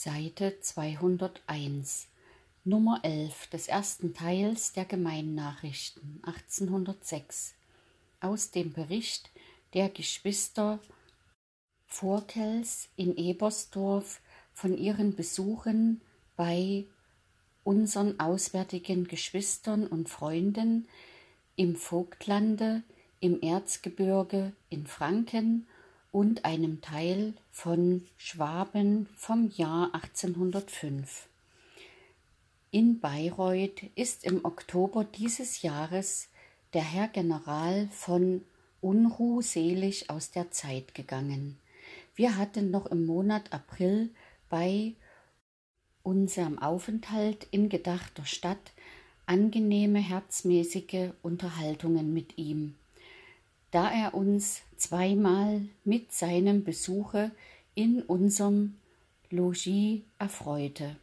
Seite 201, Nummer 11 des ersten Teils der Gemeinnachrichten 1806 aus dem Bericht der Geschwister Vorkels in Ebersdorf von ihren Besuchen bei unseren auswärtigen Geschwistern und Freunden im Vogtlande, im Erzgebirge in Franken und einem Teil von Schwaben vom Jahr 1805. In Bayreuth ist im Oktober dieses Jahres der Herr General von Unruh selig aus der Zeit gegangen. Wir hatten noch im Monat April bei unserem Aufenthalt in gedachter Stadt angenehme herzmäßige Unterhaltungen mit ihm da er uns zweimal mit seinem Besuche in unserem Logis erfreute.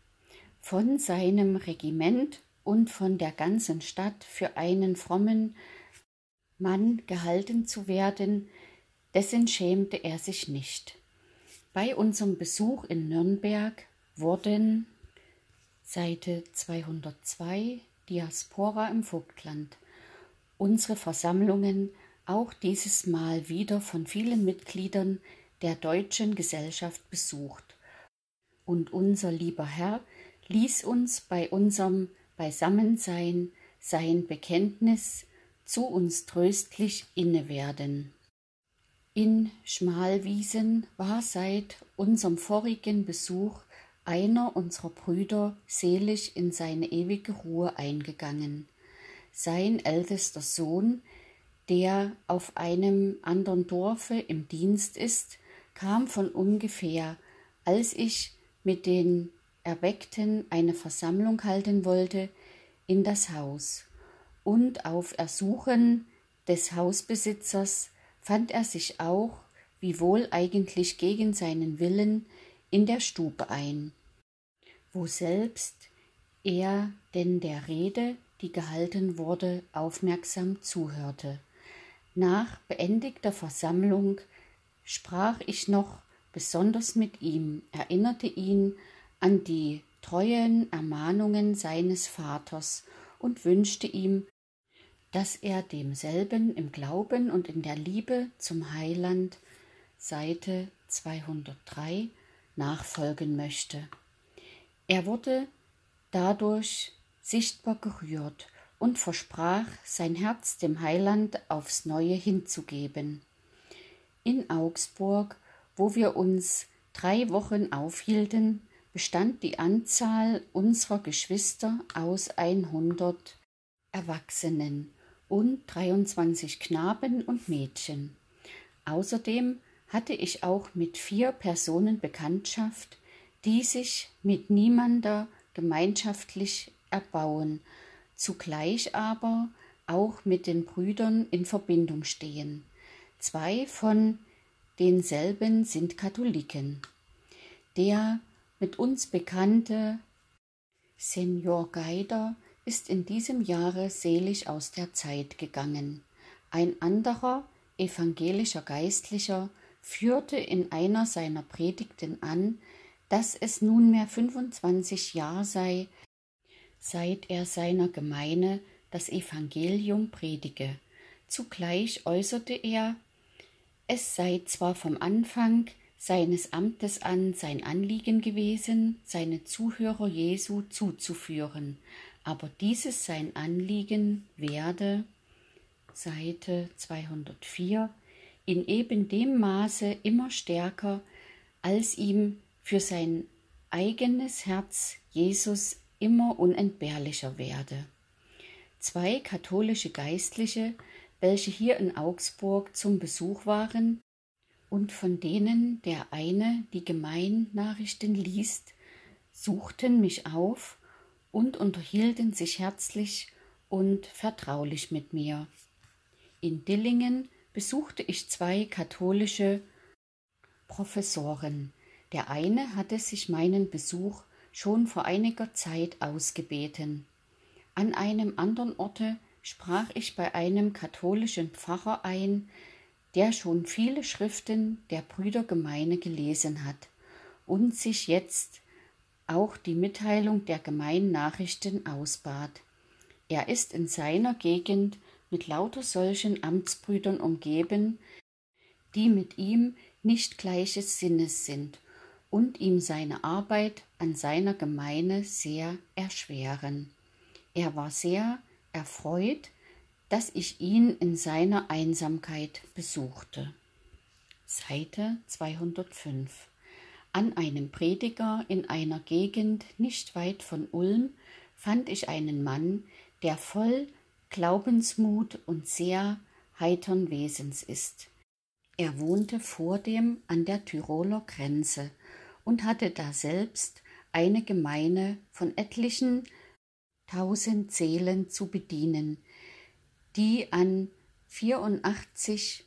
Von seinem Regiment und von der ganzen Stadt für einen frommen Mann gehalten zu werden, dessen schämte er sich nicht. Bei unserem Besuch in Nürnberg wurden Seite 202 Diaspora im Vogtland unsere Versammlungen auch dieses Mal wieder von vielen Mitgliedern der deutschen Gesellschaft besucht. Und unser lieber Herr ließ uns bei unserem Beisammensein sein Bekenntnis zu uns tröstlich inne werden. In Schmalwiesen war seit unserem vorigen Besuch einer unserer Brüder selig in seine ewige Ruhe eingegangen. Sein ältester Sohn, der auf einem anderen Dorfe im Dienst ist, kam von ungefähr, als ich mit den Erweckten eine Versammlung halten wollte, in das Haus, und auf Ersuchen des Hausbesitzers fand er sich auch, wiewohl eigentlich gegen seinen Willen, in der Stube ein, wo selbst er denn der Rede, die gehalten wurde, aufmerksam zuhörte. Nach beendigter Versammlung sprach ich noch besonders mit ihm, erinnerte ihn an die treuen Ermahnungen seines Vaters und wünschte ihm, dass er demselben im Glauben und in der Liebe zum Heiland Seite 203 nachfolgen möchte. Er wurde dadurch sichtbar gerührt und versprach, sein Herz dem Heiland aufs neue hinzugeben. In Augsburg, wo wir uns drei Wochen aufhielten, bestand die Anzahl unserer Geschwister aus 100 Erwachsenen und 23 Knaben und Mädchen. Außerdem hatte ich auch mit vier Personen Bekanntschaft, die sich mit niemander gemeinschaftlich erbauen zugleich aber auch mit den Brüdern in Verbindung stehen. Zwei von denselben sind Katholiken. Der mit uns bekannte Senior Geider ist in diesem Jahre selig aus der Zeit gegangen. Ein anderer evangelischer Geistlicher führte in einer seiner Predigten an, dass es nunmehr 25 Jahre sei, seit er seiner Gemeine das Evangelium predige. Zugleich äußerte er, es sei zwar vom Anfang seines Amtes an sein Anliegen gewesen, seine Zuhörer Jesu zuzuführen, aber dieses sein Anliegen werde, Seite 204, in eben dem Maße immer stärker, als ihm für sein eigenes Herz Jesus immer unentbehrlicher werde. Zwei katholische Geistliche, welche hier in Augsburg zum Besuch waren und von denen der eine die Gemeinnachrichten liest, suchten mich auf und unterhielten sich herzlich und vertraulich mit mir. In Dillingen besuchte ich zwei katholische Professoren. Der eine hatte sich meinen Besuch schon vor einiger Zeit ausgebeten. An einem anderen Orte sprach ich bei einem katholischen Pfarrer ein, der schon viele Schriften der Brüdergemeine gelesen hat und sich jetzt auch die Mitteilung der Gemeinnachrichten ausbat. Er ist in seiner Gegend mit lauter solchen Amtsbrüdern umgeben, die mit ihm nicht gleiches Sinnes sind und ihm seine Arbeit an seiner Gemeinde sehr erschweren. Er war sehr erfreut, dass ich ihn in seiner Einsamkeit besuchte. Seite 205 An einem Prediger in einer Gegend nicht weit von Ulm fand ich einen Mann, der voll Glaubensmut und sehr heitern Wesens ist. Er wohnte vordem an der Tiroler Grenze und hatte daselbst eine Gemeinde von etlichen tausend Seelen zu bedienen, die an 84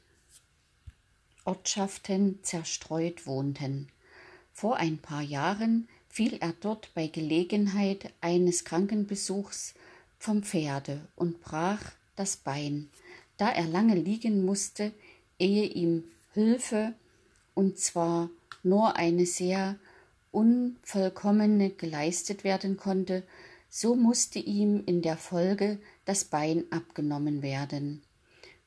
Ortschaften zerstreut wohnten. Vor ein paar Jahren fiel er dort bei Gelegenheit eines Krankenbesuchs vom Pferde und brach das Bein, da er lange liegen musste, ehe ihm Hilfe, und zwar nur eine sehr unvollkommene geleistet werden konnte, so musste ihm in der Folge das Bein abgenommen werden.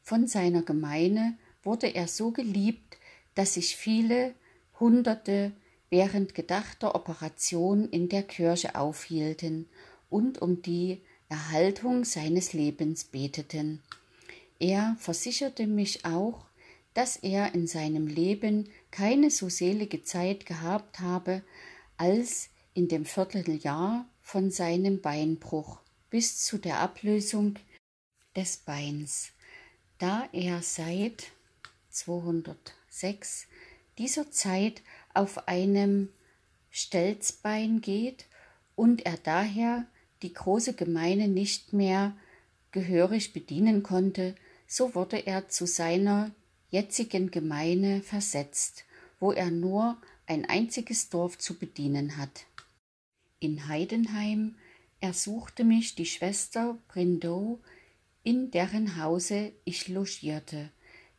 Von seiner Gemeine wurde er so geliebt, dass sich viele Hunderte während gedachter Operation in der Kirche aufhielten und um die Erhaltung seines Lebens beteten. Er versicherte mich auch, dass er in seinem Leben keine so selige Zeit gehabt habe, als in dem Vierteljahr von seinem Beinbruch bis zu der Ablösung des Beins, da er seit 206 dieser Zeit auf einem Stelzbein geht und er daher die große Gemeine nicht mehr gehörig bedienen konnte, so wurde er zu seiner jetzigen Gemeine versetzt, wo er nur ein einziges Dorf zu bedienen hat. In Heidenheim ersuchte mich die Schwester Brindot, in deren Hause ich logierte,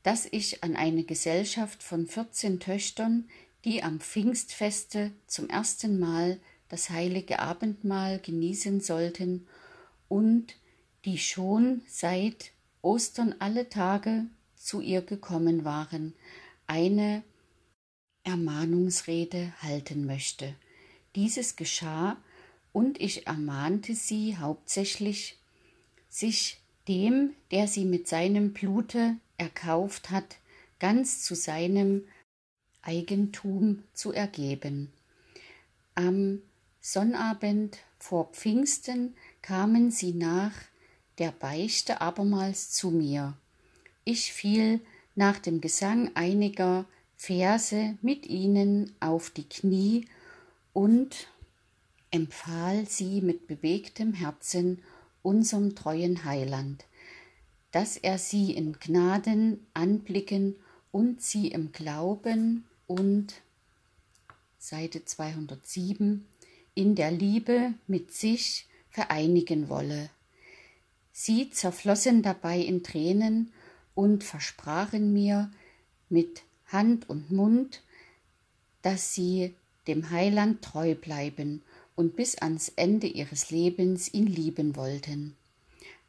dass ich an eine Gesellschaft von vierzehn Töchtern, die am Pfingstfeste zum ersten Mal das heilige Abendmahl genießen sollten und die schon seit Ostern alle Tage zu ihr gekommen waren, eine Ermahnungsrede halten möchte. Dieses geschah, und ich ermahnte sie hauptsächlich, sich dem, der sie mit seinem Blute erkauft hat, ganz zu seinem Eigentum zu ergeben. Am Sonnabend vor Pfingsten kamen sie nach der Beichte abermals zu mir. Ich fiel nach dem Gesang einiger Verse mit ihnen auf die Knie und empfahl sie mit bewegtem Herzen unserem treuen Heiland, dass er sie in Gnaden anblicken und sie im Glauben und Seite 207 in der Liebe mit sich vereinigen wolle. Sie zerflossen dabei in Tränen und versprachen mir mit Hand und Mund, dass sie dem Heiland treu bleiben und bis ans Ende ihres Lebens ihn lieben wollten.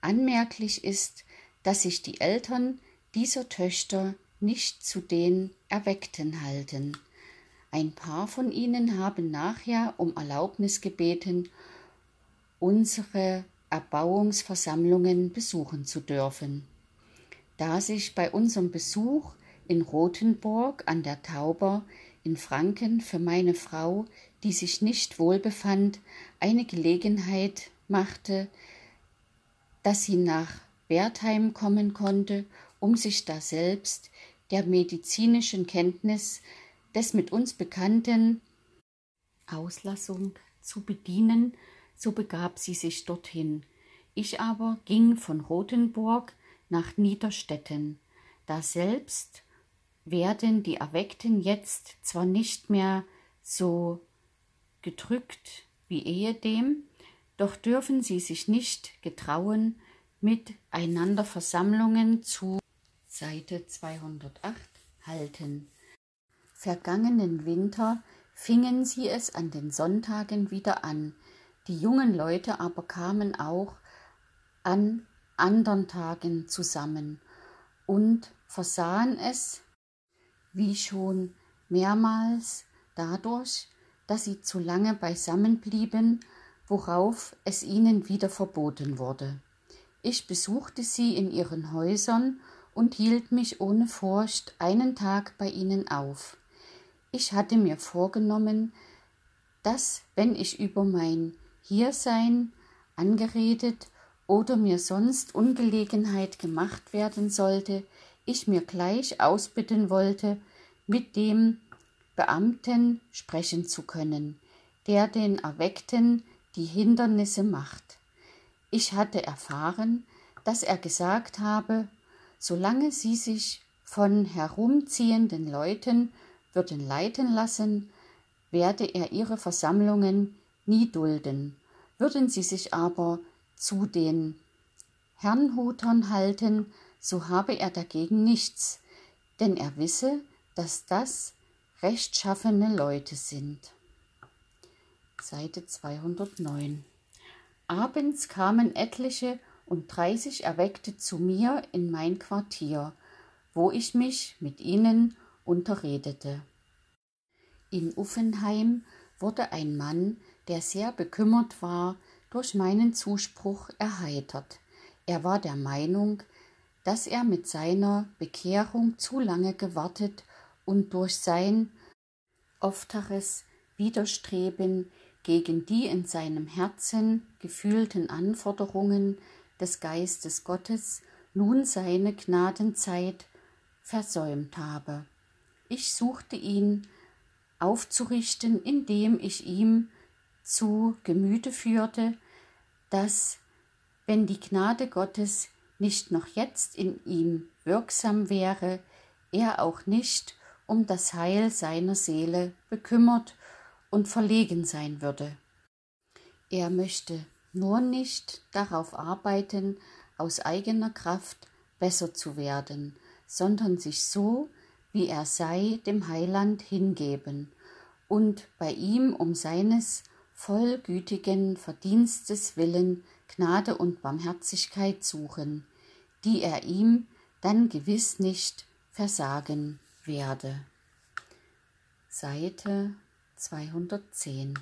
Anmerklich ist, dass sich die Eltern dieser Töchter nicht zu den Erweckten halten. Ein paar von ihnen haben nachher um Erlaubnis gebeten, unsere Erbauungsversammlungen besuchen zu dürfen. Da sich bei unserem Besuch in Rothenburg an der Tauber in Franken für meine Frau, die sich nicht wohl befand, eine Gelegenheit machte, dass sie nach Wertheim kommen konnte, um sich daselbst der medizinischen Kenntnis des mit uns bekannten Auslassung zu bedienen, so begab sie sich dorthin. Ich aber ging von Rothenburg nach Niederstetten. Daselbst werden die Erweckten jetzt zwar nicht mehr so gedrückt wie ehedem, doch dürfen sie sich nicht getrauen, miteinander Versammlungen zu Seite 208 halten vergangenen Winter fingen sie es an den Sonntagen wieder an, die jungen Leute aber kamen auch an andern Tagen zusammen und versahen es, wie schon mehrmals, dadurch, dass sie zu lange beisammen blieben, worauf es ihnen wieder verboten wurde. Ich besuchte sie in ihren Häusern und hielt mich ohne Furcht einen Tag bei ihnen auf. Ich hatte mir vorgenommen, dass, wenn ich über mein Hiersein angeredet oder mir sonst Ungelegenheit gemacht werden sollte, ich mir gleich ausbitten wollte, mit dem Beamten sprechen zu können, der den Erweckten die Hindernisse macht. Ich hatte erfahren, dass er gesagt habe, solange sie sich von herumziehenden Leuten würden leiten lassen, werde er ihre Versammlungen nie dulden. Würden sie sich aber zu den Herrnhutern halten, so habe er dagegen nichts, denn er wisse, dass das rechtschaffene Leute sind. Seite 209. Abends kamen etliche und dreißig Erweckte zu mir in mein Quartier, wo ich mich mit ihnen unterredete. In Uffenheim wurde ein Mann, der sehr bekümmert war, durch meinen Zuspruch erheitert. Er war der Meinung, dass er mit seiner Bekehrung zu lange gewartet und durch sein ofteres Widerstreben gegen die in seinem Herzen gefühlten Anforderungen des Geistes Gottes nun seine Gnadenzeit versäumt habe. Ich suchte ihn aufzurichten, indem ich ihm zu Gemüte führte, dass, wenn die Gnade Gottes nicht noch jetzt in ihm wirksam wäre, er auch nicht um das Heil seiner Seele bekümmert und verlegen sein würde. Er möchte nur nicht darauf arbeiten, aus eigener Kraft besser zu werden, sondern sich so, wie er sei, dem Heiland hingeben und bei ihm um seines vollgütigen Verdienstes willen Gnade und Barmherzigkeit suchen, die er ihm dann gewiss nicht versagen werde. Seite 210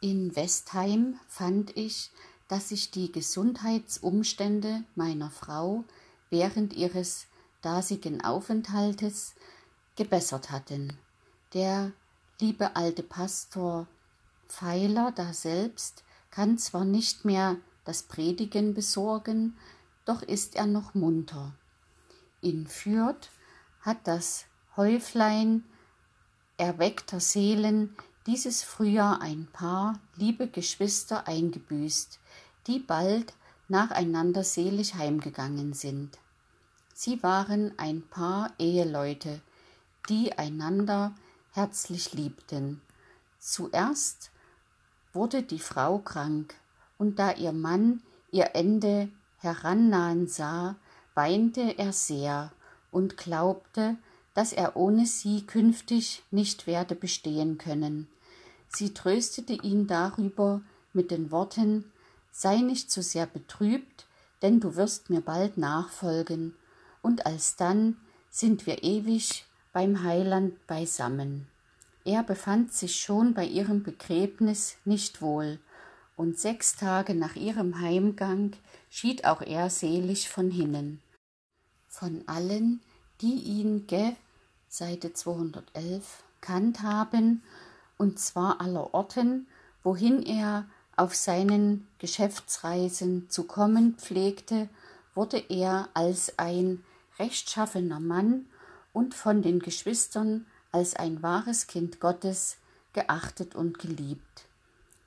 In Westheim fand ich, dass sich die Gesundheitsumstände meiner Frau während ihres dasigen Aufenthaltes gebessert hatten. Der liebe alte Pastor Pfeiler daselbst kann zwar nicht mehr das Predigen besorgen, doch ist er noch munter. In Fürth hat das Häuflein erweckter Seelen dieses Frühjahr ein Paar liebe Geschwister eingebüßt, die bald nacheinander selig heimgegangen sind. Sie waren ein Paar Eheleute, die einander herzlich liebten. Zuerst wurde die Frau krank, und da ihr Mann ihr Ende herannahen sah, weinte er sehr und glaubte, dass er ohne sie künftig nicht werde bestehen können. Sie tröstete ihn darüber mit den Worten Sei nicht so sehr betrübt, denn du wirst mir bald nachfolgen, und alsdann sind wir ewig beim Heiland beisammen. Er befand sich schon bei ihrem Begräbnis nicht wohl, und sechs Tage nach ihrem Heimgang schied auch er selig von hinnen. Von allen, die ihn ge Seite 211 kannt haben, und zwar aller Orten, wohin er auf seinen Geschäftsreisen zu kommen pflegte, wurde er als ein rechtschaffener Mann und von den Geschwistern als ein wahres Kind Gottes geachtet und geliebt.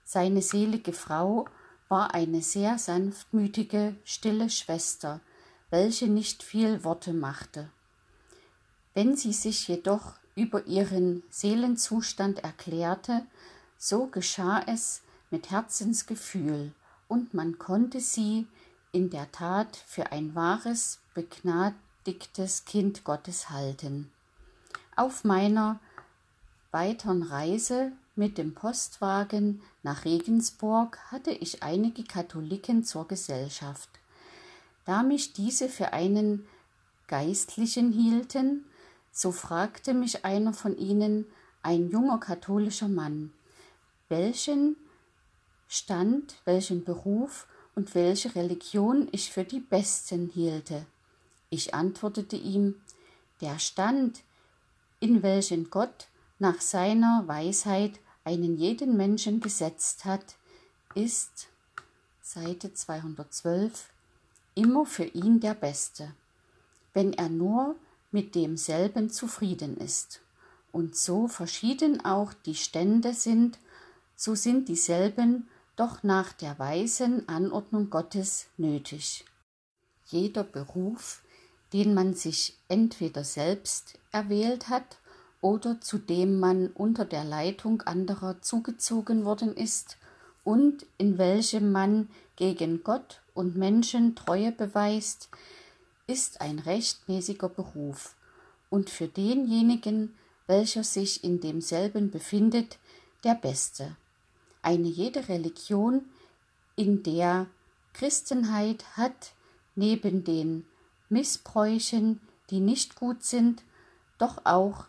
Seine selige Frau war eine sehr sanftmütige, stille Schwester, welche nicht viel Worte machte. Wenn sie sich jedoch über ihren Seelenzustand erklärte, so geschah es mit Herzensgefühl, und man konnte sie in der Tat für ein wahres, begnadigtes Kind Gottes halten. Auf meiner weiteren Reise mit dem Postwagen nach Regensburg hatte ich einige Katholiken zur Gesellschaft. Da mich diese für einen Geistlichen hielten, so fragte mich einer von ihnen, ein junger katholischer Mann, welchen Stand, welchen Beruf und welche Religion ich für die besten hielte. Ich antwortete ihm, der Stand, in welchen Gott nach seiner Weisheit einen jeden Menschen gesetzt hat, ist Seite 212 immer für ihn der beste, wenn er nur mit demselben zufrieden ist. Und so verschieden auch die Stände sind, so sind dieselben doch nach der weisen Anordnung Gottes nötig. Jeder Beruf, den man sich entweder selbst erwählt hat oder zu dem man unter der Leitung anderer zugezogen worden ist und in welchem man gegen Gott und Menschen Treue beweist, ist ein rechtmäßiger Beruf und für denjenigen, welcher sich in demselben befindet, der beste. Eine jede Religion, in der Christenheit hat neben den Missbräuchen, die nicht gut sind, doch auch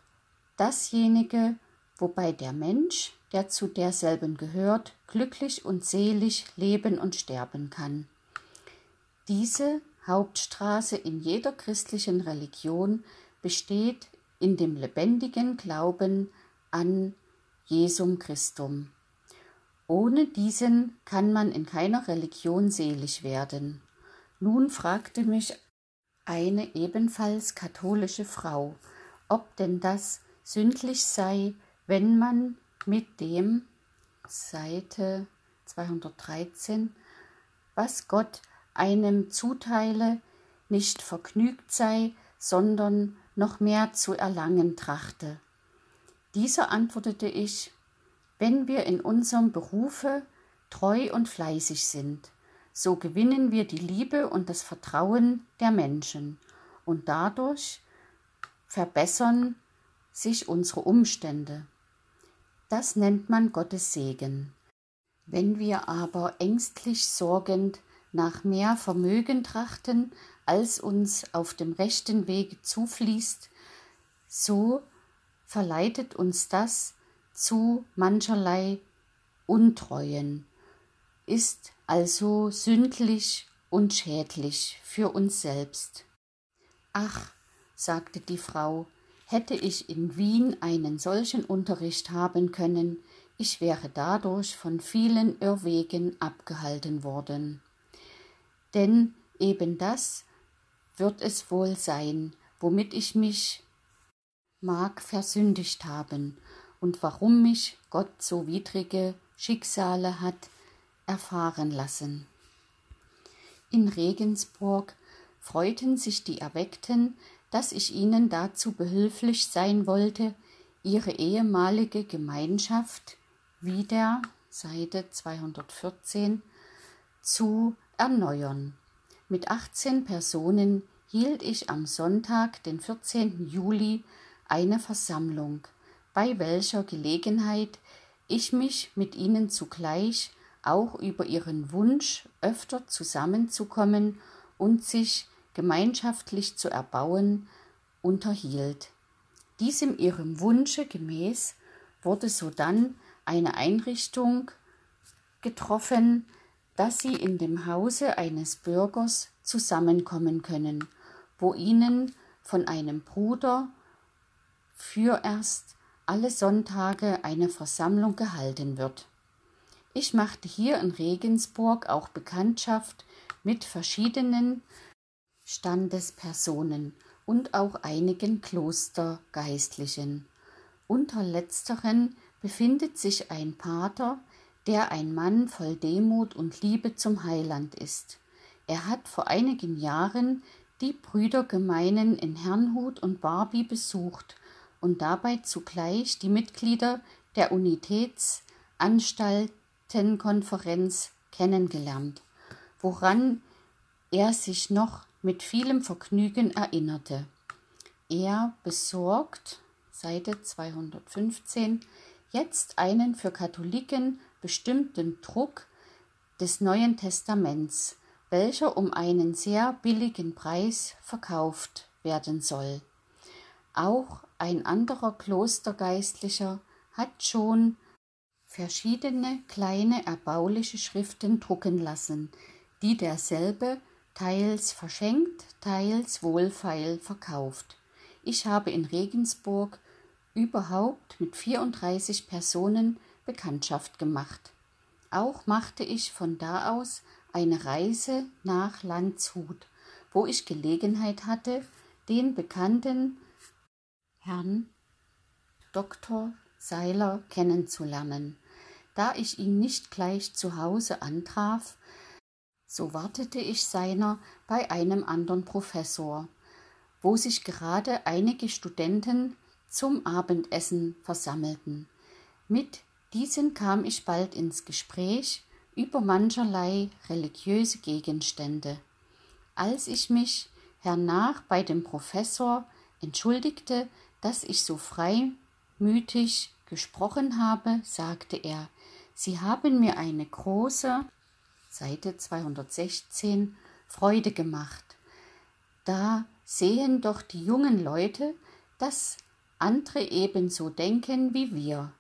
dasjenige, wobei der Mensch, der zu derselben gehört, glücklich und selig leben und sterben kann. Diese Hauptstraße in jeder christlichen Religion besteht in dem lebendigen Glauben an Jesum Christum. Ohne diesen kann man in keiner Religion selig werden. Nun fragte mich eine ebenfalls katholische Frau, ob denn das sündlich sei, wenn man mit dem Seite 213, was Gott einem zuteile, nicht vergnügt sei, sondern noch mehr zu erlangen trachte. Dieser antwortete ich, wenn wir in unserem Berufe treu und fleißig sind, so gewinnen wir die Liebe und das Vertrauen der Menschen und dadurch verbessern sich unsere Umstände. Das nennt man Gottes Segen. Wenn wir aber ängstlich sorgend nach mehr Vermögen trachten, als uns auf dem rechten Wege zufließt, so verleitet uns das zu mancherlei Untreuen, ist also sündlich und schädlich für uns selbst. Ach, sagte die Frau, Hätte ich in Wien einen solchen Unterricht haben können, ich wäre dadurch von vielen Irrwegen abgehalten worden. Denn eben das wird es wohl sein, womit ich mich mag versündigt haben und warum mich Gott so widrige Schicksale hat erfahren lassen. In Regensburg freuten sich die Erweckten, dass ich ihnen dazu behilflich sein wollte, ihre ehemalige Gemeinschaft wieder Seite 214 zu erneuern. Mit 18 Personen hielt ich am Sonntag, den 14. Juli, eine Versammlung, bei welcher Gelegenheit ich mich mit ihnen zugleich auch über ihren Wunsch, öfter zusammenzukommen und sich gemeinschaftlich zu erbauen, unterhielt. Diesem ihrem Wunsche gemäß wurde sodann eine Einrichtung getroffen, dass sie in dem Hause eines Bürgers zusammenkommen können, wo ihnen von einem Bruder fürerst alle Sonntage eine Versammlung gehalten wird. Ich machte hier in Regensburg auch Bekanntschaft mit verschiedenen Standespersonen und auch einigen Klostergeistlichen. Unter letzteren befindet sich ein Pater, der ein Mann voll Demut und Liebe zum Heiland ist. Er hat vor einigen Jahren die Brüdergemeinen in Herrnhut und Barbie besucht und dabei zugleich die Mitglieder der Unitätsanstaltenkonferenz kennengelernt, woran er sich noch mit vielem Vergnügen erinnerte. Er besorgt, Seite 215, jetzt einen für Katholiken bestimmten Druck des Neuen Testaments, welcher um einen sehr billigen Preis verkauft werden soll. Auch ein anderer Klostergeistlicher hat schon verschiedene kleine erbauliche Schriften drucken lassen, die derselbe teils verschenkt, teils wohlfeil verkauft. Ich habe in Regensburg überhaupt mit 34 Personen Bekanntschaft gemacht. Auch machte ich von da aus eine Reise nach Landshut, wo ich Gelegenheit hatte, den bekannten Herrn Dr. Seiler kennenzulernen. Da ich ihn nicht gleich zu Hause antraf, so wartete ich seiner bei einem anderen Professor, wo sich gerade einige Studenten zum Abendessen versammelten. Mit diesen kam ich bald ins Gespräch über mancherlei religiöse Gegenstände. Als ich mich hernach bei dem Professor entschuldigte, dass ich so freimütig gesprochen habe, sagte er, Sie haben mir eine große Seite 216 Freude gemacht. Da sehen doch die jungen Leute, dass andere ebenso denken wie wir.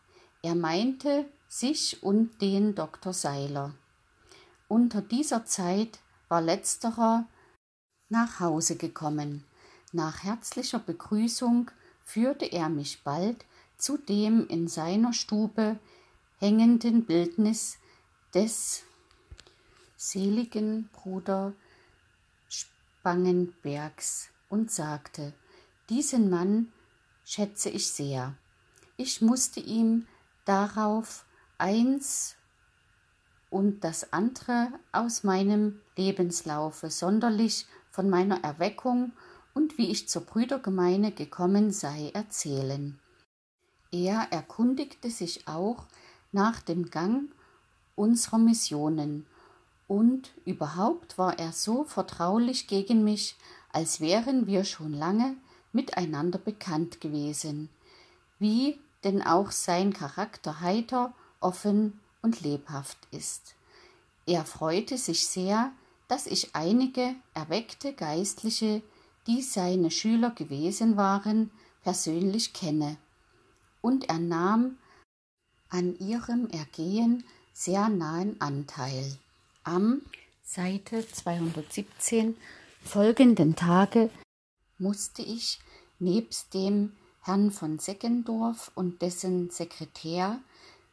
Er meinte sich und den Dr. Seiler. Unter dieser Zeit war letzterer nach Hause gekommen. Nach herzlicher Begrüßung führte er mich bald zu dem in seiner Stube hängenden Bildnis des seligen Bruder Spangenbergs und sagte, diesen Mann schätze ich sehr. Ich musste ihm darauf eins und das andere aus meinem Lebenslaufe, sonderlich von meiner Erweckung und wie ich zur Brüdergemeine gekommen sei, erzählen. Er erkundigte sich auch nach dem Gang unserer Missionen und überhaupt war er so vertraulich gegen mich, als wären wir schon lange miteinander bekannt gewesen, wie denn auch sein Charakter heiter, offen und lebhaft ist. Er freute sich sehr, dass ich einige erweckte Geistliche, die seine Schüler gewesen waren, persönlich kenne, und er nahm an ihrem Ergehen sehr nahen Anteil. Am Seite 217 folgenden Tage musste ich nebst dem Herrn von Seckendorf und dessen Sekretär,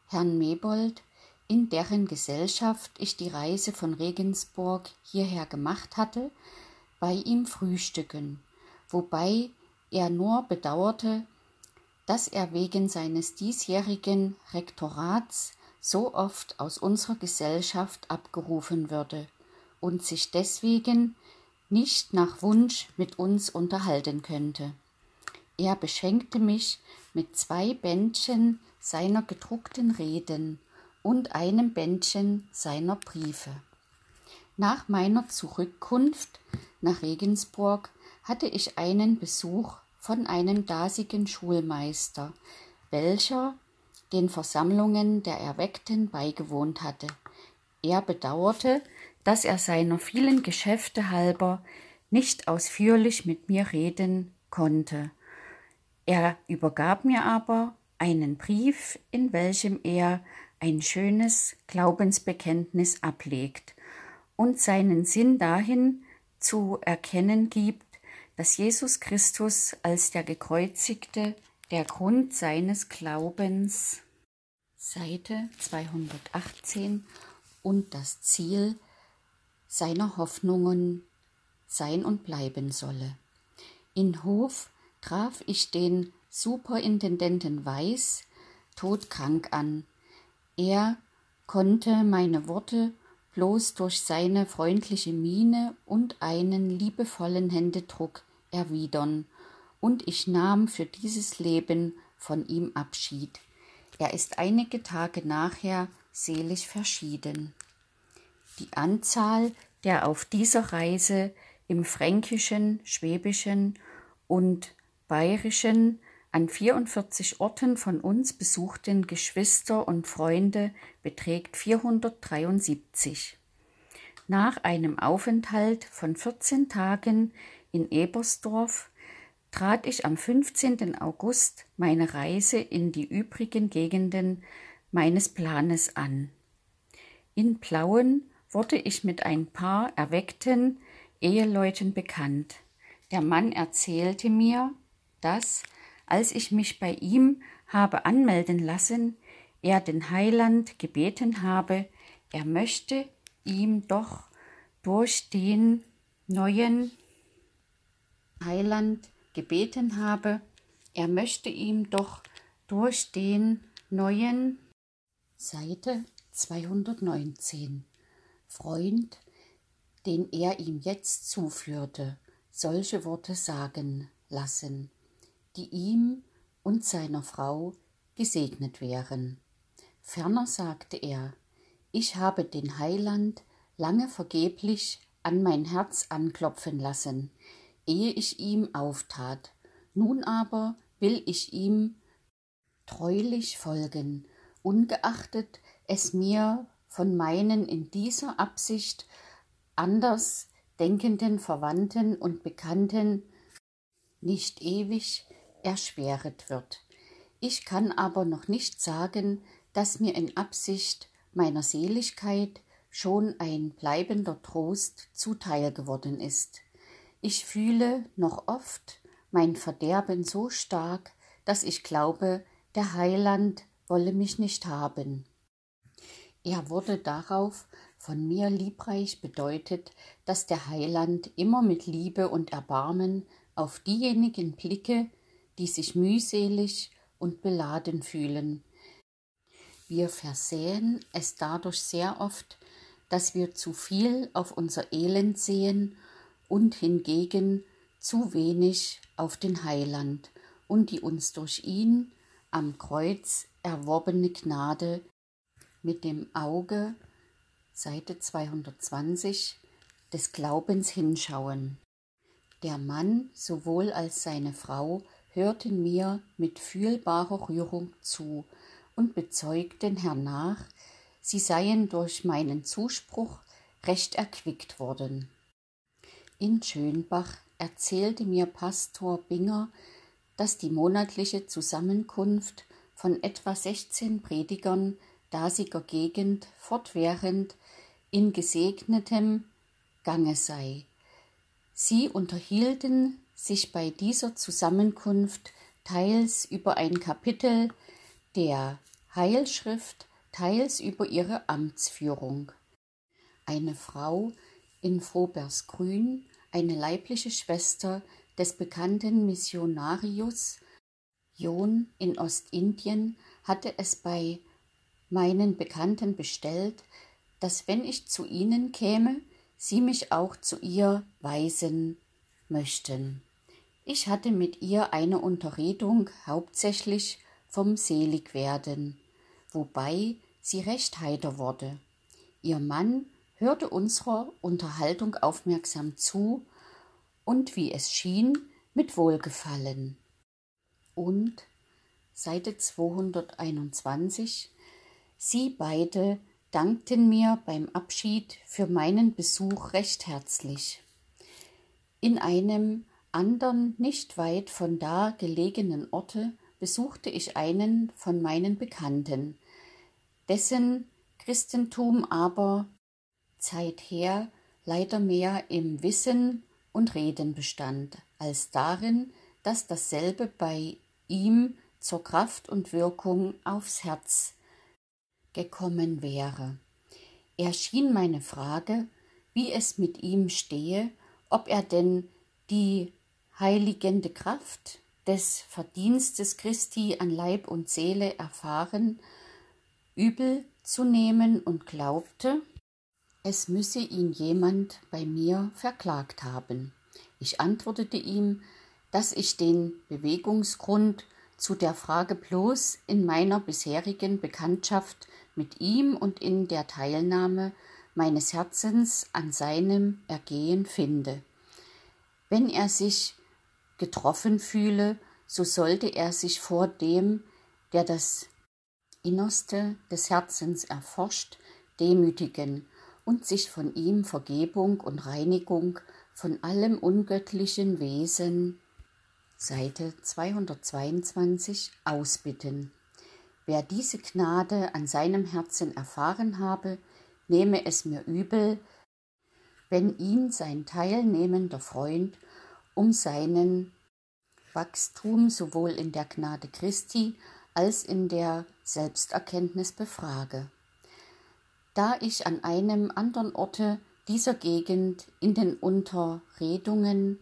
Herrn Mebold, in deren Gesellschaft ich die Reise von Regensburg hierher gemacht hatte, bei ihm frühstücken, wobei er nur bedauerte, dass er wegen seines diesjährigen Rektorats so oft aus unserer Gesellschaft abgerufen würde und sich deswegen nicht nach Wunsch mit uns unterhalten könnte. Er beschenkte mich mit zwei Bändchen seiner gedruckten Reden und einem Bändchen seiner Briefe. Nach meiner Zurückkunft nach Regensburg hatte ich einen Besuch von einem dasigen Schulmeister, welcher den Versammlungen der Erweckten beigewohnt hatte. Er bedauerte, dass er seiner vielen Geschäfte halber nicht ausführlich mit mir reden konnte. Er übergab mir aber einen Brief, in welchem er ein schönes Glaubensbekenntnis ablegt und seinen Sinn dahin zu erkennen gibt, dass Jesus Christus als der gekreuzigte der Grund seines Glaubens, Seite 218, und das Ziel seiner Hoffnungen sein und bleiben solle. In Hof traf ich den Superintendenten Weiß todkrank an. Er konnte meine Worte bloß durch seine freundliche Miene und einen liebevollen Händedruck erwidern und ich nahm für dieses Leben von ihm Abschied. Er ist einige Tage nachher selig verschieden. Die Anzahl der auf dieser Reise im Fränkischen, Schwäbischen und Bayerischen an 44 Orten von uns besuchten Geschwister und Freunde beträgt 473. Nach einem Aufenthalt von 14 Tagen in Ebersdorf trat ich am 15. August meine Reise in die übrigen Gegenden meines Planes an. In Plauen wurde ich mit ein paar erweckten Eheleuten bekannt. Der Mann erzählte mir, dass, als ich mich bei ihm habe anmelden lassen, er den Heiland gebeten habe, er möchte ihm doch durch den neuen Heiland gebeten habe, er möchte ihm doch durch den neuen Seite 219 Freund, den er ihm jetzt zuführte, solche Worte sagen lassen, die ihm und seiner Frau gesegnet wären. Ferner sagte er, ich habe den Heiland lange vergeblich an mein Herz anklopfen lassen, ehe ich ihm auftat. Nun aber will ich ihm treulich folgen, ungeachtet es mir von meinen in dieser Absicht anders denkenden Verwandten und Bekannten nicht ewig erschweret wird. Ich kann aber noch nicht sagen, dass mir in Absicht meiner Seligkeit schon ein bleibender Trost zuteil geworden ist. Ich fühle noch oft mein Verderben so stark, dass ich glaube, der Heiland wolle mich nicht haben. Er wurde darauf von mir liebreich bedeutet, dass der Heiland immer mit Liebe und Erbarmen auf diejenigen blicke, die sich mühselig und beladen fühlen. Wir versehen es dadurch sehr oft, dass wir zu viel auf unser Elend sehen und hingegen zu wenig auf den Heiland und die uns durch ihn am Kreuz erworbene Gnade mit dem Auge, Seite 220, des Glaubens hinschauen. Der Mann sowohl als seine Frau hörten mir mit fühlbarer Rührung zu und bezeugten hernach, sie seien durch meinen Zuspruch recht erquickt worden. In Schönbach erzählte mir Pastor Binger, dass die monatliche Zusammenkunft von etwa 16 Predigern Dasiger Gegend fortwährend in gesegnetem Gange sei. Sie unterhielten sich bei dieser Zusammenkunft teils über ein Kapitel der Heilschrift, teils über ihre Amtsführung. Eine Frau in Frobersgrün, eine leibliche Schwester des bekannten Missionarius John in Ostindien, hatte es bei meinen Bekannten bestellt, dass wenn ich zu ihnen käme, sie mich auch zu ihr weisen möchten. Ich hatte mit ihr eine Unterredung hauptsächlich vom Seligwerden, wobei sie recht heiter wurde. Ihr Mann hörte unserer Unterhaltung aufmerksam zu und wie es schien, mit Wohlgefallen. Und Seite 221 Sie beide dankten mir beim Abschied für meinen Besuch recht herzlich. In einem andern, nicht weit von da gelegenen Orte besuchte ich einen von meinen Bekannten, dessen Christentum aber zeither leider mehr im Wissen und Reden bestand, als darin, dass dasselbe bei ihm zur Kraft und Wirkung aufs Herz gekommen wäre. Er schien meine Frage, wie es mit ihm stehe, ob er denn die heiligende Kraft des Verdienstes Christi an Leib und Seele erfahren, übel zu nehmen und glaubte, es müsse ihn jemand bei mir verklagt haben. Ich antwortete ihm, dass ich den Bewegungsgrund zu der Frage bloß in meiner bisherigen Bekanntschaft mit ihm und in der Teilnahme meines Herzens an seinem Ergehen finde. Wenn er sich getroffen fühle, so sollte er sich vor dem, der das Innerste des Herzens erforscht, demütigen und sich von ihm Vergebung und Reinigung von allem ungöttlichen Wesen Seite 222 ausbitten. Wer diese Gnade an seinem Herzen erfahren habe, nehme es mir übel, wenn ihn sein teilnehmender Freund um seinen Wachstum sowohl in der Gnade Christi als in der Selbsterkenntnis befrage. Da ich an einem anderen Orte dieser Gegend in den Unterredungen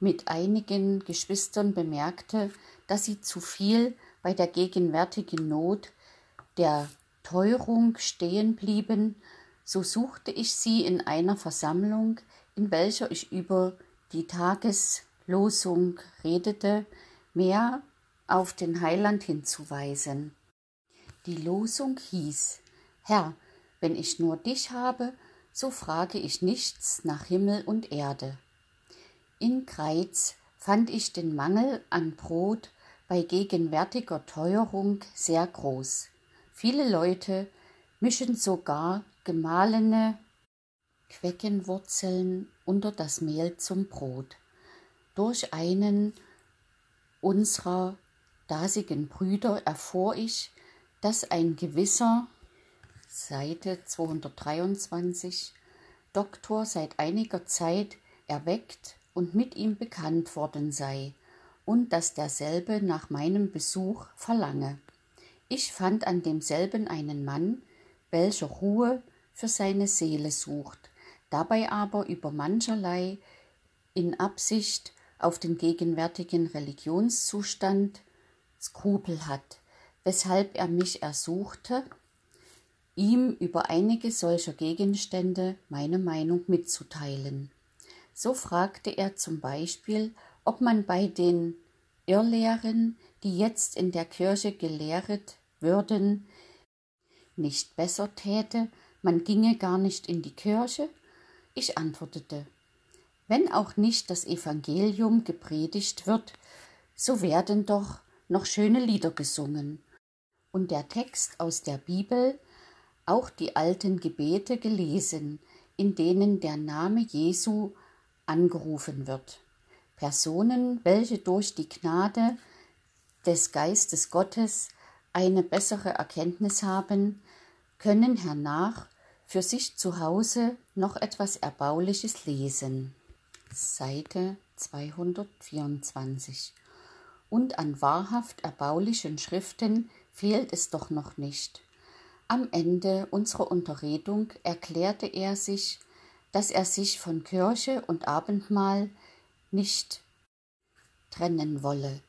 mit einigen Geschwistern bemerkte, dass sie zu viel bei der gegenwärtigen Not der Teuerung stehen blieben, so suchte ich sie in einer Versammlung, in welcher ich über die Tageslosung redete, mehr auf den Heiland hinzuweisen. Die Losung hieß Herr, wenn ich nur dich habe, so frage ich nichts nach Himmel und Erde. In Greiz fand ich den Mangel an Brot bei gegenwärtiger Teuerung sehr groß. Viele Leute mischen sogar gemahlene Queckenwurzeln unter das Mehl zum Brot. Durch einen unserer dasigen Brüder erfuhr ich, dass ein gewisser Seite 223 Doktor seit einiger Zeit erweckt und mit ihm bekannt worden sei und dass derselbe nach meinem Besuch verlange. Ich fand an demselben einen Mann, welcher Ruhe für seine Seele sucht, dabei aber über mancherlei in Absicht auf den gegenwärtigen Religionszustand Skrupel hat, weshalb er mich ersuchte, ihm über einige solcher Gegenstände meine Meinung mitzuteilen. So fragte er zum Beispiel, ob man bei den Irrlehren, die jetzt in der Kirche gelehret würden, nicht besser täte, man ginge gar nicht in die Kirche? Ich antwortete, wenn auch nicht das Evangelium gepredigt wird, so werden doch noch schöne Lieder gesungen. Und der Text aus der Bibel, auch die alten Gebete gelesen, in denen der Name Jesu angerufen wird. Personen, welche durch die Gnade des Geistes Gottes eine bessere Erkenntnis haben, können hernach für sich zu Hause noch etwas Erbauliches lesen. Seite 224. Und an wahrhaft erbaulichen Schriften fehlt es doch noch nicht. Am Ende unserer Unterredung erklärte er sich dass er sich von Kirche und Abendmahl nicht trennen wolle.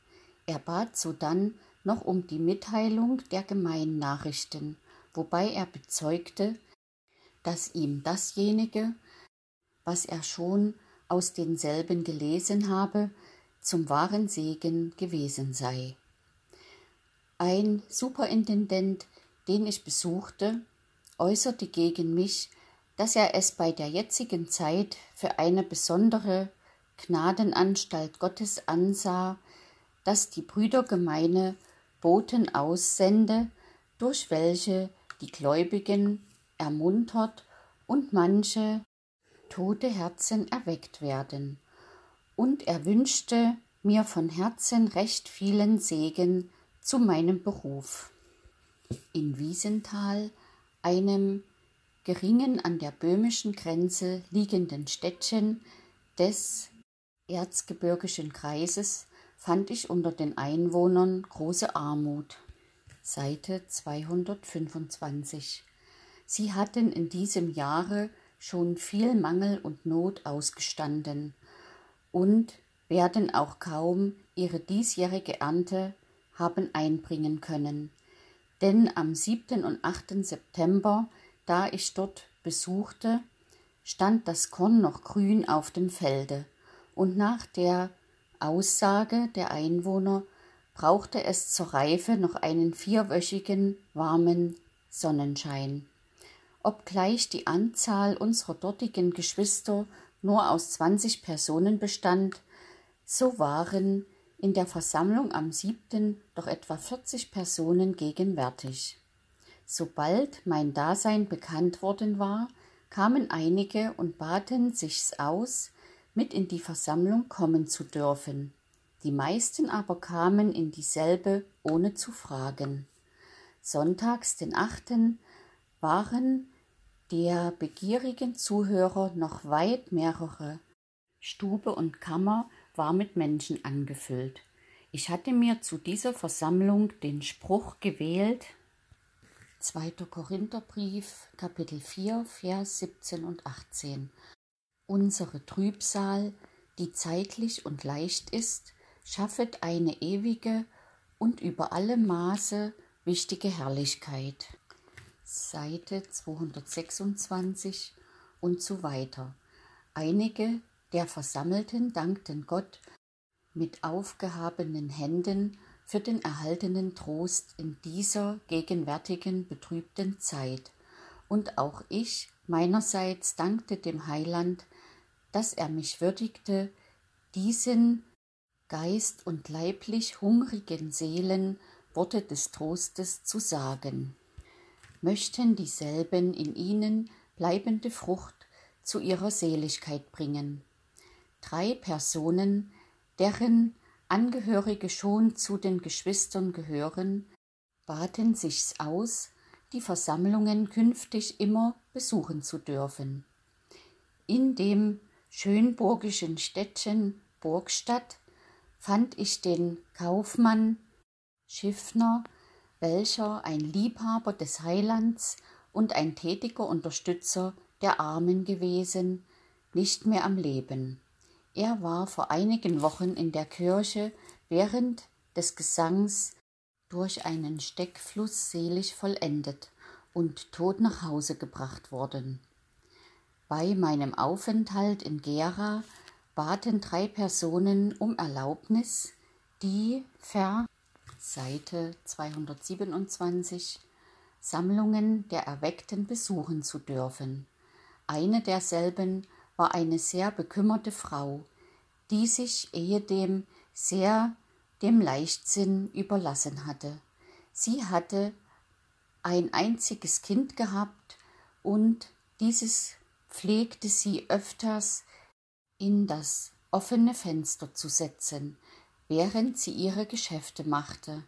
Er bat sodann noch um die Mitteilung der Gemeinnachrichten, wobei er bezeugte, dass ihm dasjenige, was er schon aus denselben gelesen habe, zum wahren Segen gewesen sei. Ein Superintendent, den ich besuchte, äußerte gegen mich, dass er es bei der jetzigen Zeit für eine besondere Gnadenanstalt Gottes ansah, dass die Brüdergemeine Boten aussende, durch welche die Gläubigen ermuntert und manche tote Herzen erweckt werden. Und er wünschte mir von Herzen recht vielen Segen zu meinem Beruf. In Wiesenthal, einem geringen an der böhmischen Grenze liegenden Städtchen des erzgebirgischen Kreises fand ich unter den Einwohnern große Armut. Seite 225. Sie hatten in diesem Jahre schon viel Mangel und Not ausgestanden und werden auch kaum ihre diesjährige Ernte haben einbringen können. Denn am 7. und 8. September da ich dort besuchte, stand das Korn noch grün auf dem Felde, und nach der Aussage der Einwohner brauchte es zur Reife noch einen vierwöchigen warmen Sonnenschein. Obgleich die Anzahl unserer dortigen Geschwister nur aus zwanzig Personen bestand, so waren in der Versammlung am siebten doch etwa 40 Personen gegenwärtig. Sobald mein Dasein bekannt worden war, kamen einige und baten sich's aus, mit in die Versammlung kommen zu dürfen. Die meisten aber kamen in dieselbe ohne zu fragen. Sonntags, den achten, waren der begierigen Zuhörer noch weit mehrere. Stube und Kammer war mit Menschen angefüllt. Ich hatte mir zu dieser Versammlung den Spruch gewählt, 2. Korintherbrief, Kapitel 4, Vers 17 und 18. Unsere Trübsal, die zeitlich und leicht ist, schaffet eine ewige und über alle Maße wichtige Herrlichkeit. Seite 226 und so weiter. Einige der Versammelten dankten Gott mit aufgehabenen Händen für den erhaltenen Trost in dieser gegenwärtigen betrübten Zeit, und auch ich meinerseits dankte dem Heiland, dass er mich würdigte, diesen geist- und leiblich hungrigen Seelen Worte des Trostes zu sagen möchten dieselben in ihnen bleibende Frucht zu ihrer Seligkeit bringen. Drei Personen, deren Angehörige schon zu den Geschwistern gehören, baten sich's aus, die Versammlungen künftig immer besuchen zu dürfen. In dem schönburgischen Städtchen Burgstadt fand ich den Kaufmann Schiffner welcher ein Liebhaber des Heilands und ein tätiger Unterstützer der Armen gewesen, nicht mehr am Leben. Er war vor einigen Wochen in der Kirche während des Gesangs durch einen Steckfluss selig vollendet und tot nach Hause gebracht worden. Bei meinem Aufenthalt in Gera baten drei Personen um Erlaubnis, die ver Seite 227 Sammlungen der Erweckten besuchen zu dürfen. Eine derselben war eine sehr bekümmerte Frau, die sich ehedem sehr dem Leichtsinn überlassen hatte. Sie hatte ein einziges Kind gehabt und dieses pflegte sie öfters in das offene Fenster zu setzen, während sie ihre Geschäfte machte.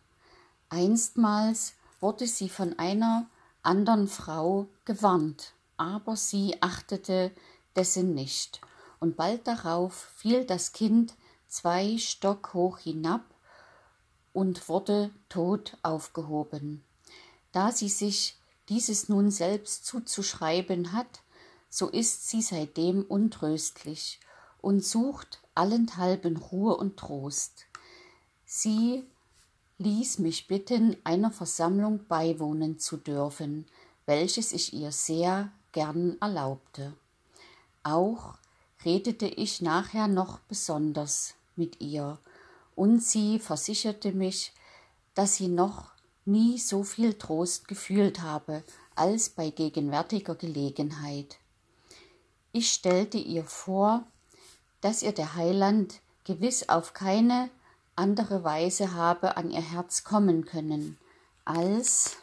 Einstmals wurde sie von einer andern Frau gewarnt, aber sie achtete dessen nicht, und bald darauf fiel das Kind zwei Stock hoch hinab und wurde tot aufgehoben. Da sie sich dieses nun selbst zuzuschreiben hat, so ist sie seitdem untröstlich und sucht allenthalben Ruhe und Trost. Sie ließ mich bitten, einer Versammlung beiwohnen zu dürfen, welches ich ihr sehr gern erlaubte. Auch redete ich nachher noch besonders mit ihr, und sie versicherte mich, dass sie noch nie so viel Trost gefühlt habe als bei gegenwärtiger Gelegenheit. Ich stellte ihr vor, dass ihr der Heiland gewiss auf keine andere Weise habe an ihr Herz kommen können, als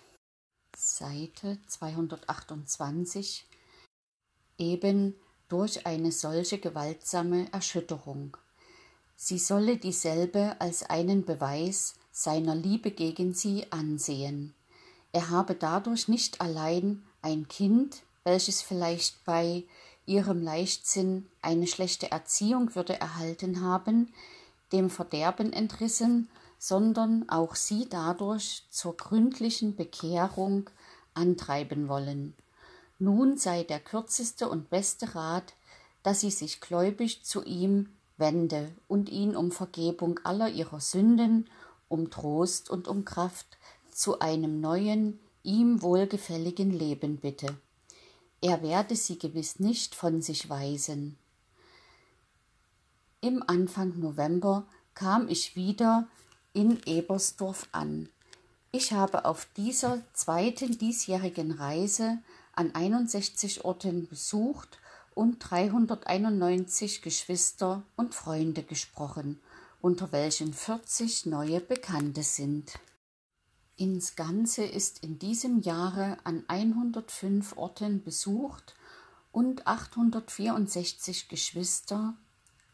Seite 228 eben durch eine solche gewaltsame Erschütterung. Sie solle dieselbe als einen Beweis seiner Liebe gegen sie ansehen. Er habe dadurch nicht allein ein Kind, welches vielleicht bei ihrem Leichtsinn eine schlechte Erziehung würde erhalten haben, dem Verderben entrissen, sondern auch sie dadurch zur gründlichen Bekehrung antreiben wollen. Nun sei der kürzeste und beste Rat, dass sie sich gläubig zu ihm wende und ihn um Vergebung aller ihrer Sünden, um Trost und um Kraft zu einem neuen, ihm wohlgefälligen Leben bitte. Er werde sie gewiss nicht von sich weisen. Im Anfang November kam ich wieder in Ebersdorf an. Ich habe auf dieser zweiten diesjährigen Reise an 61 Orten besucht und 391 Geschwister und Freunde gesprochen unter welchen 40 neue Bekannte sind. Ins Ganze ist in diesem Jahre an 105 Orten besucht und 864 Geschwister,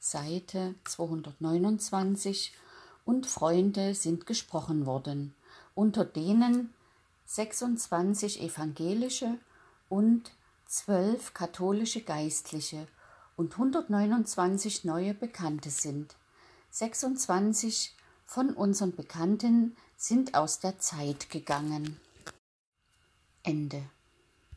Seite 229, und Freunde sind gesprochen worden, unter denen 26 evangelische und 12 katholische Geistliche und 129 neue Bekannte sind. 26 von unseren Bekannten sind aus der Zeit gegangen. Ende.